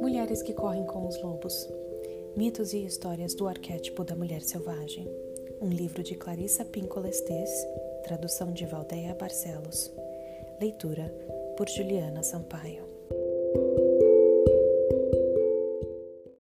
Mulheres que correm com os lobos. Mitos e histórias do arquétipo da mulher selvagem. Um livro de Clarissa Pinkola Estes, tradução de Valdeia Barcelos. Leitura por Juliana Sampaio.